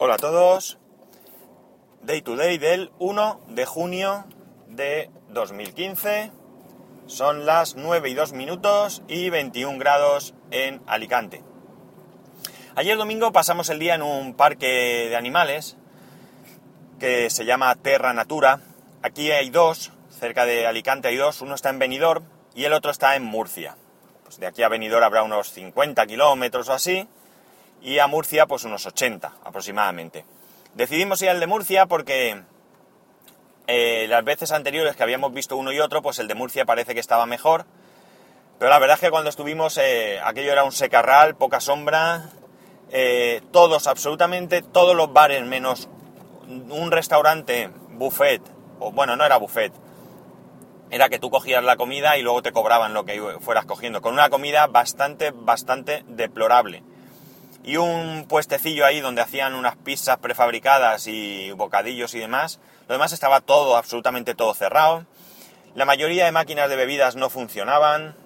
Hola a todos. Day to day del 1 de junio de 2015. Son las 9 y 2 minutos y 21 grados en Alicante. Ayer domingo pasamos el día en un parque de animales que se llama Terra Natura. Aquí hay dos, cerca de Alicante hay dos. Uno está en Benidorm y el otro está en Murcia. Pues de aquí a Benidorm habrá unos 50 kilómetros o así y a Murcia pues unos 80 aproximadamente. Decidimos ir al de Murcia porque eh, las veces anteriores que habíamos visto uno y otro, pues el de Murcia parece que estaba mejor. Pero la verdad es que cuando estuvimos, eh, aquello era un secarral, poca sombra, eh, todos, absolutamente todos los bares, menos un restaurante, buffet, o bueno, no era buffet, era que tú cogías la comida y luego te cobraban lo que fueras cogiendo, con una comida bastante, bastante deplorable y un puestecillo ahí donde hacían unas pizzas prefabricadas y bocadillos y demás. Lo demás estaba todo, absolutamente todo cerrado. La mayoría de máquinas de bebidas no funcionaban.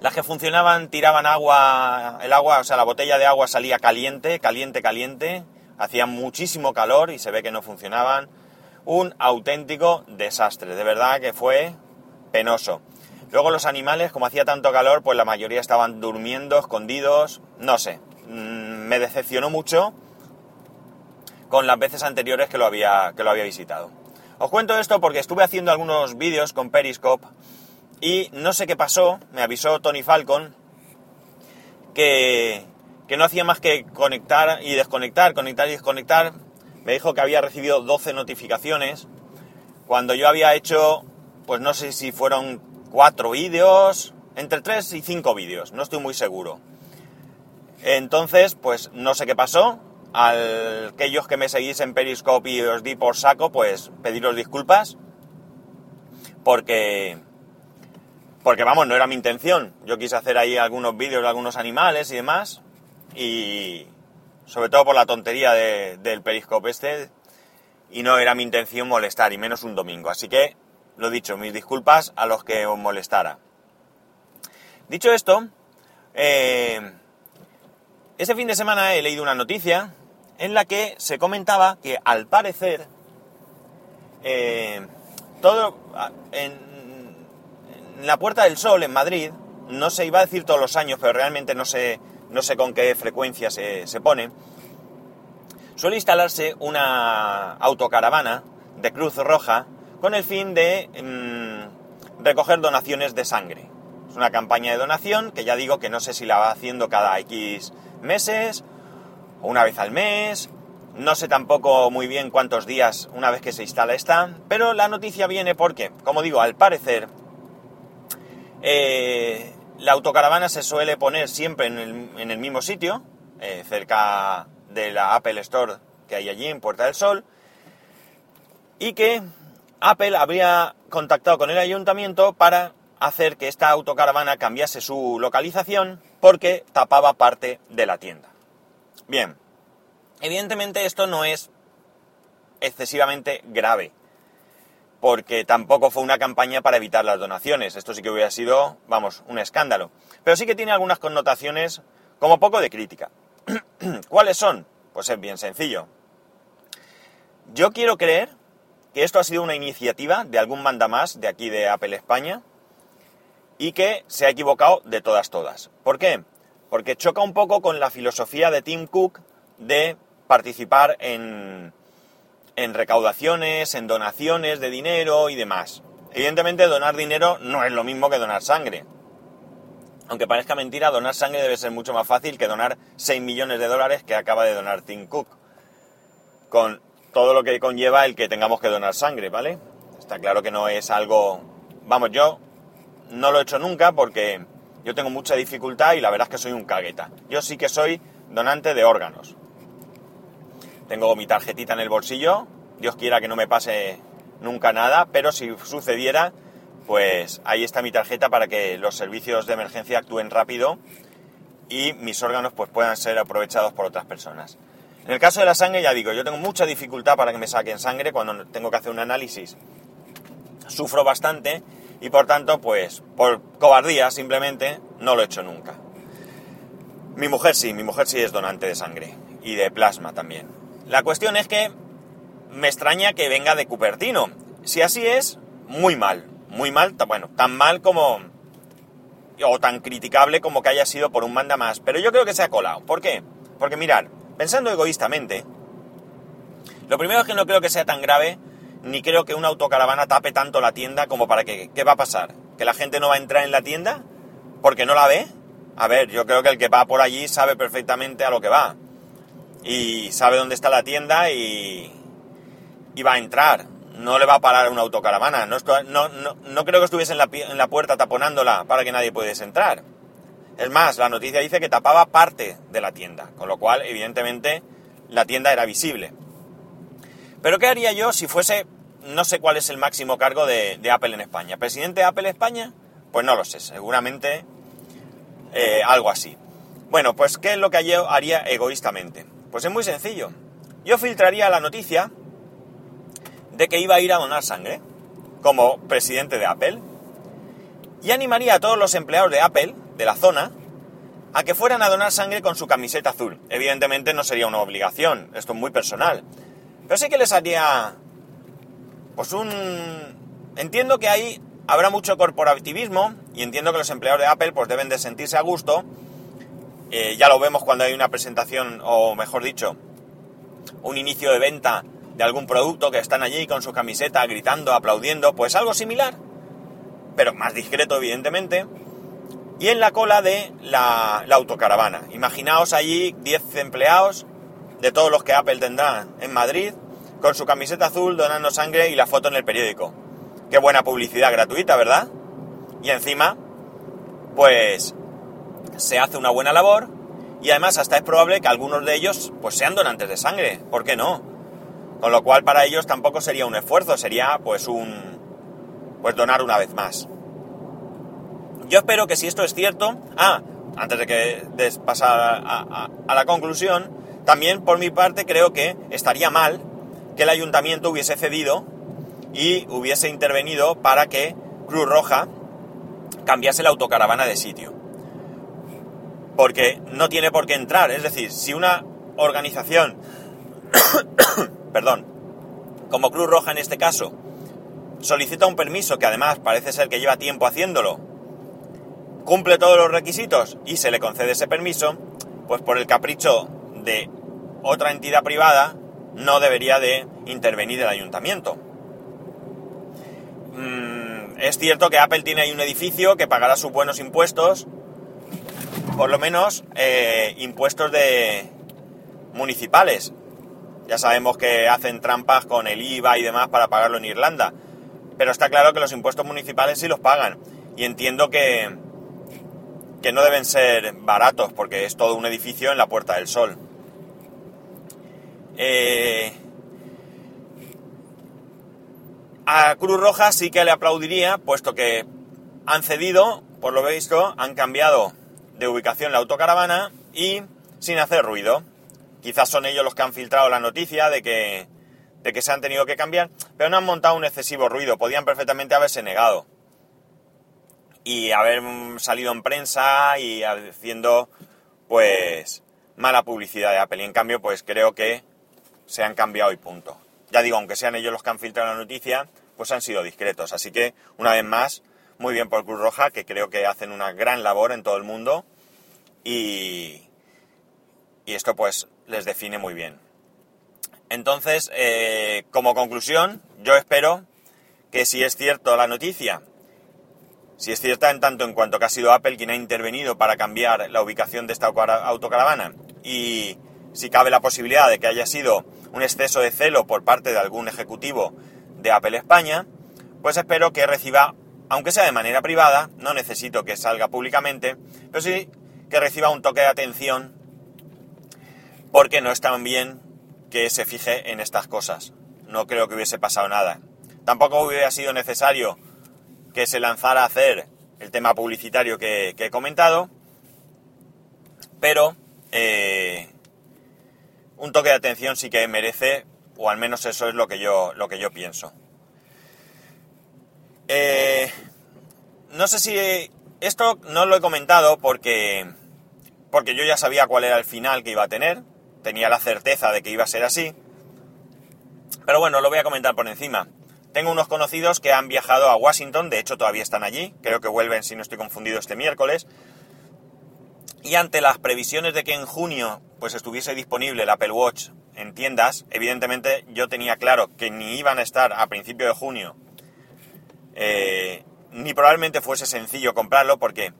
Las que funcionaban tiraban agua, el agua, o sea, la botella de agua salía caliente, caliente, caliente. Hacía muchísimo calor y se ve que no funcionaban. Un auténtico desastre, de verdad que fue penoso. Luego los animales, como hacía tanto calor, pues la mayoría estaban durmiendo, escondidos, no sé, me decepcionó mucho con las veces anteriores que lo había, que lo había visitado. Os cuento esto porque estuve haciendo algunos vídeos con Periscope y no sé qué pasó, me avisó Tony Falcon que, que no hacía más que conectar y desconectar, conectar y desconectar. Me dijo que había recibido 12 notificaciones cuando yo había hecho, pues no sé si fueron 4 vídeos, entre 3 y 5 vídeos, no estoy muy seguro. Entonces, pues no sé qué pasó. A aquellos que me seguís en Periscope y os di por saco, pues pediros disculpas. Porque. Porque vamos, no era mi intención. Yo quise hacer ahí algunos vídeos de algunos animales y demás. Y. Sobre todo por la tontería del Periscope este. Y no era mi intención molestar, y menos un domingo. Así que, lo dicho, mis disculpas a los que os molestara. Dicho esto, eh, ese fin de semana he leído una noticia en la que se comentaba que al parecer eh, todo en, la Puerta del Sol en Madrid, no se iba a decir todos los años, pero realmente no sé, no sé con qué frecuencia se, pone, suele instalarse una autocaravana de Cruz Roja con el fin de mm, recoger donaciones de sangre. Es una campaña de donación que ya digo que no sé si la va haciendo cada X meses o una vez al mes. No sé tampoco muy bien cuántos días una vez que se instala esta, pero la noticia viene porque, como digo, al parecer eh, la autocaravana se suele poner siempre en el, mismo sitio, eh, cerca de la Apple Store que hay allí en Puerta del Sol, y que Apple habría contactado con el ayuntamiento para hacer que esta autocaravana cambiase su localización porque tapaba parte de la tienda. Bien, evidentemente esto no es excesivamente grave, porque tampoco fue una campaña para evitar las donaciones. Esto sí que hubiera sido, vamos, un escándalo. Pero sí que tiene algunas connotaciones como poco de crítica. ¿Cuáles son? Pues es bien sencillo. Yo quiero creer que esto ha sido una iniciativa de algún mandamás de aquí de Apple España, y que se ha equivocado de todas todas. ¿Por qué? Porque choca un poco con la filosofía de Tim Cook de participar en, en recaudaciones, en donaciones de dinero y demás. Evidentemente donar dinero no es lo mismo que donar sangre. Aunque parezca mentira, donar sangre debe ser mucho más fácil que donar 6 millones de dólares que acaba de donar Tim Cook. Con todo lo que conlleva el que tengamos que donar sangre, ¿vale? Está claro que no es algo... Vamos, yo no lo he hecho nunca porque yo tengo mucha dificultad y la verdad es que soy un cagueta. Yo sí que soy donante de órganos. Tengo mi tarjetita en el bolsillo, Dios quiera que no me pase nunca nada, pero si sucediera, pues ahí está mi tarjeta para que los servicios de emergencia actúen rápido y mis órganos pues puedan ser aprovechados por otras personas. En el caso de la sangre, ya digo, yo tengo mucha dificultad para que me saquen sangre cuando tengo que hacer un análisis. Sufro bastante y por tanto, pues por cobardía simplemente no lo he hecho nunca. Mi mujer sí, mi mujer sí es donante de sangre y de plasma también. La cuestión es que me extraña que venga de Cupertino. Si así es, muy mal. Muy mal, bueno, tan mal como... o tan criticable como que haya sido por un manda más. Pero yo creo que se ha colado. ¿Por qué? Porque mirar, pensando egoístamente, lo primero es que no creo que sea tan grave, ni creo que una autocaravana tape tanto la tienda como para que... ¿Qué va a pasar? ¿Que la gente no va a entrar en la tienda? ¿Porque no la ve? A ver, yo creo que el que va por allí sabe perfectamente a lo que va. Y sabe dónde está la tienda y, y va a entrar. No le va a parar una autocaravana. No, no, no, creo que estuviese en la, en la puerta taponándola para que nadie pudiese entrar. Es más, la noticia dice que tapaba parte de la tienda, con lo cual, evidentemente, la tienda era visible. Pero ¿qué haría yo si fuese, no sé cuál es el máximo cargo de, Apple en España? ¿Presidente de Apple España? Pues no lo sé, seguramente eh, algo así. Bueno, pues ¿qué es lo que yo haría egoístamente? Pues es muy sencillo. Yo filtraría la noticia de que iba a ir a donar sangre como presidente de Apple y animaría a todos los empleados de Apple de la zona a que fueran a donar sangre con su camiseta azul. Evidentemente no sería una obligación, esto es muy personal. Pero sí que les haría pues un... Entiendo que ahí habrá mucho corporativismo y entiendo que los empleados de Apple pues deben de sentirse a gusto. Eh, ya lo vemos cuando hay una presentación, o mejor dicho, un inicio de venta de algún producto que están allí con su camiseta gritando, aplaudiendo, pues algo similar, pero más discreto evidentemente. Y en la cola de la, la autocaravana. Imaginaos allí 10 empleados de todos los que Apple tendrá en Madrid, con su camiseta azul donando sangre y la foto en el periódico. Qué buena publicidad gratuita, ¿verdad? Y encima, pues se hace una buena labor y además hasta es probable que algunos de ellos pues sean donantes de sangre, ¿por qué no? Con lo cual para ellos tampoco sería un esfuerzo, sería pues un pues donar una vez más. Yo espero que si esto es cierto, ah, antes de que de pasar a la conclusión, también por mi parte creo que estaría mal que el ayuntamiento hubiese cedido y hubiese intervenido para que Cruz Roja cambiase la autocaravana de sitio. Porque no tiene por qué entrar. Es decir, si una organización, perdón, como Cruz Roja en este caso, solicita un permiso que además parece ser que lleva tiempo haciéndolo, cumple todos los requisitos y se le concede ese permiso, pues por el capricho de otra entidad privada no debería de intervenir el ayuntamiento. Mm, es cierto que Apple tiene ahí un edificio que pagará sus buenos impuestos, por lo menos eh, impuestos de municipales. Ya sabemos que hacen trampas con el IVA y demás para pagarlo en Irlanda, pero está claro que los impuestos municipales sí los pagan y entiendo que que no deben ser baratos porque es todo un edificio en la Puerta del Sol. Eh, a Cruz Roja sí que le aplaudiría, puesto que han cedido, por lo visto, han cambiado de ubicación la autocaravana y sin hacer ruido. Quizás son ellos los que han filtrado la noticia de que, de que se han tenido que cambiar, pero no han montado un excesivo ruido, podían perfectamente haberse negado y haber salido en prensa y haciendo pues mala publicidad de Apple. Y en cambio, pues creo que se han cambiado y punto. Ya digo, aunque sean ellos los que han filtrado la noticia, pues han sido discretos. Así que, una vez más, muy bien por Cruz Roja, que creo que hacen una gran labor en todo el mundo y, y esto pues les define muy bien. Entonces, eh, como conclusión, yo espero que si es cierto la noticia, si es cierta en tanto en cuanto que ha sido Apple quien ha intervenido para cambiar la ubicación de esta autocaravana y si cabe la posibilidad de que haya sido un exceso de celo por parte de algún ejecutivo de Apple España, pues espero que reciba, aunque sea de manera privada, no necesito que salga públicamente, pero sí que reciba un toque de atención porque no es tan bien que se fije en estas cosas. No creo que hubiese pasado nada. Tampoco hubiera sido necesario que se lanzara a hacer el tema publicitario que, he comentado, pero eh, un toque de atención sí que merece, o al menos eso es lo que yo, lo que yo pienso. Eh, no sé si esto no lo he comentado porque, porque yo ya sabía cuál era el final que iba a tener. tenía la certeza de que iba a ser así. Pero bueno, lo voy a comentar por encima. Tengo unos conocidos que han viajado a Washington, de hecho todavía están allí, creo que vuelven si no estoy confundido este miércoles. Y ante las previsiones de que en junio pues estuviese disponible el Apple Watch en tiendas, evidentemente yo tenía claro que ni iban a estar a principio de junio, eh, ni probablemente fuese sencillo comprarlo porque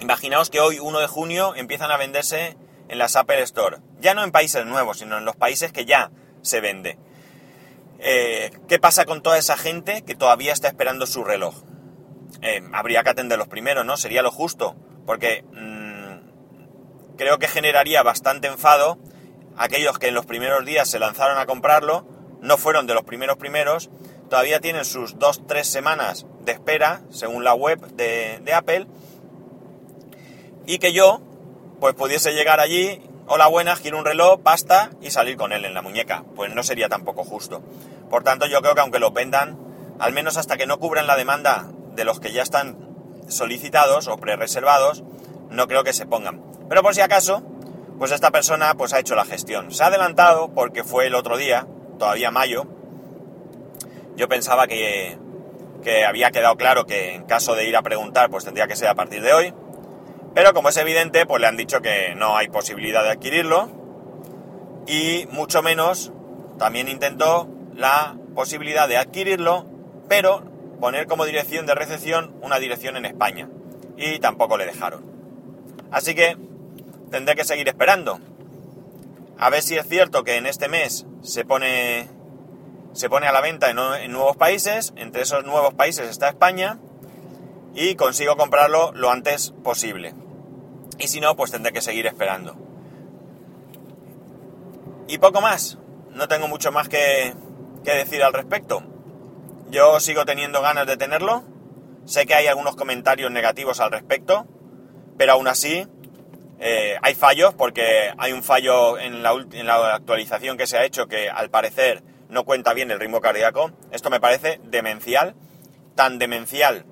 imaginaos que hoy 1 de junio empiezan a venderse en las Apple Store, ya no en países nuevos, sino en los países que ya se vende. Eh, ¿Qué pasa con toda esa gente que todavía está esperando su reloj? Eh, habría que atenderlos primero, ¿no? Sería lo justo, porque mm, creo que generaría bastante enfado aquellos que en los primeros días se lanzaron a comprarlo, no fueron de los primeros primeros, todavía tienen sus 2-3 semanas de espera, según la web de, de Apple, y que yo, pues pudiese llegar allí, hola buenas, quiero un reloj, basta, y salir con él en la muñeca. Pues no sería tampoco justo. Por tanto, yo creo que aunque los vendan, al menos hasta que no cubran la demanda de los que ya están solicitados o pre-reservados, no creo que se pongan. Pero por si acaso, pues esta persona pues ha hecho la gestión. Se ha adelantado porque fue el otro día, todavía mayo. Yo pensaba que, que había quedado claro que en caso de ir a preguntar, pues tendría que ser a partir de hoy. Pero como es evidente, pues le han dicho que no hay posibilidad de adquirirlo. Y mucho menos, también intentó la posibilidad de adquirirlo, pero poner como dirección de recepción una dirección en España. Y tampoco le dejaron. Así que tendré que seguir esperando. A ver si es cierto que en este mes se pone, se pone a la venta en, nuevos países. Entre esos nuevos países está España. Y consigo comprarlo lo antes posible. Y si no, pues tendré que seguir esperando. Y poco más. No tengo mucho más que, que decir al respecto. Yo sigo teniendo ganas de tenerlo. Sé que hay algunos comentarios negativos al respecto. Pero aún así, eh, hay fallos porque hay un fallo en la, en la actualización que se ha hecho que al parecer no cuenta bien el ritmo cardíaco. Esto me parece demencial. Tan demencial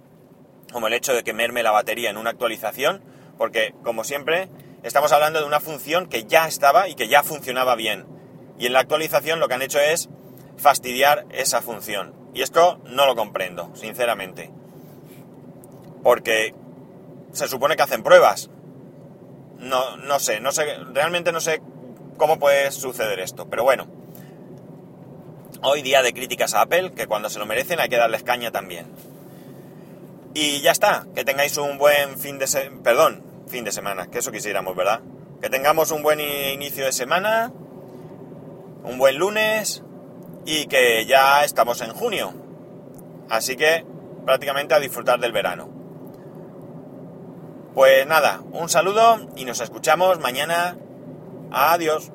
como el hecho de que merme la batería en una actualización porque, como siempre, estamos hablando de una función que ya estaba y que ya funcionaba bien. Y en la actualización lo que han hecho es fastidiar esa función. Y esto no lo comprendo, sinceramente. Porque se supone que hacen pruebas. No, no sé, no sé, realmente no sé cómo puede suceder esto. Pero bueno. Hoy día de críticas a Apple, que cuando se lo merecen hay que darles caña también. Y ya está, que tengáis un buen fin de semana, perdón, fin de semana, que eso quisiéramos, ¿verdad? Que tengamos un buen inicio de semana, un buen lunes y que ya estamos en junio. Así que prácticamente a disfrutar del verano. Pues nada, un saludo y nos escuchamos mañana. Adiós.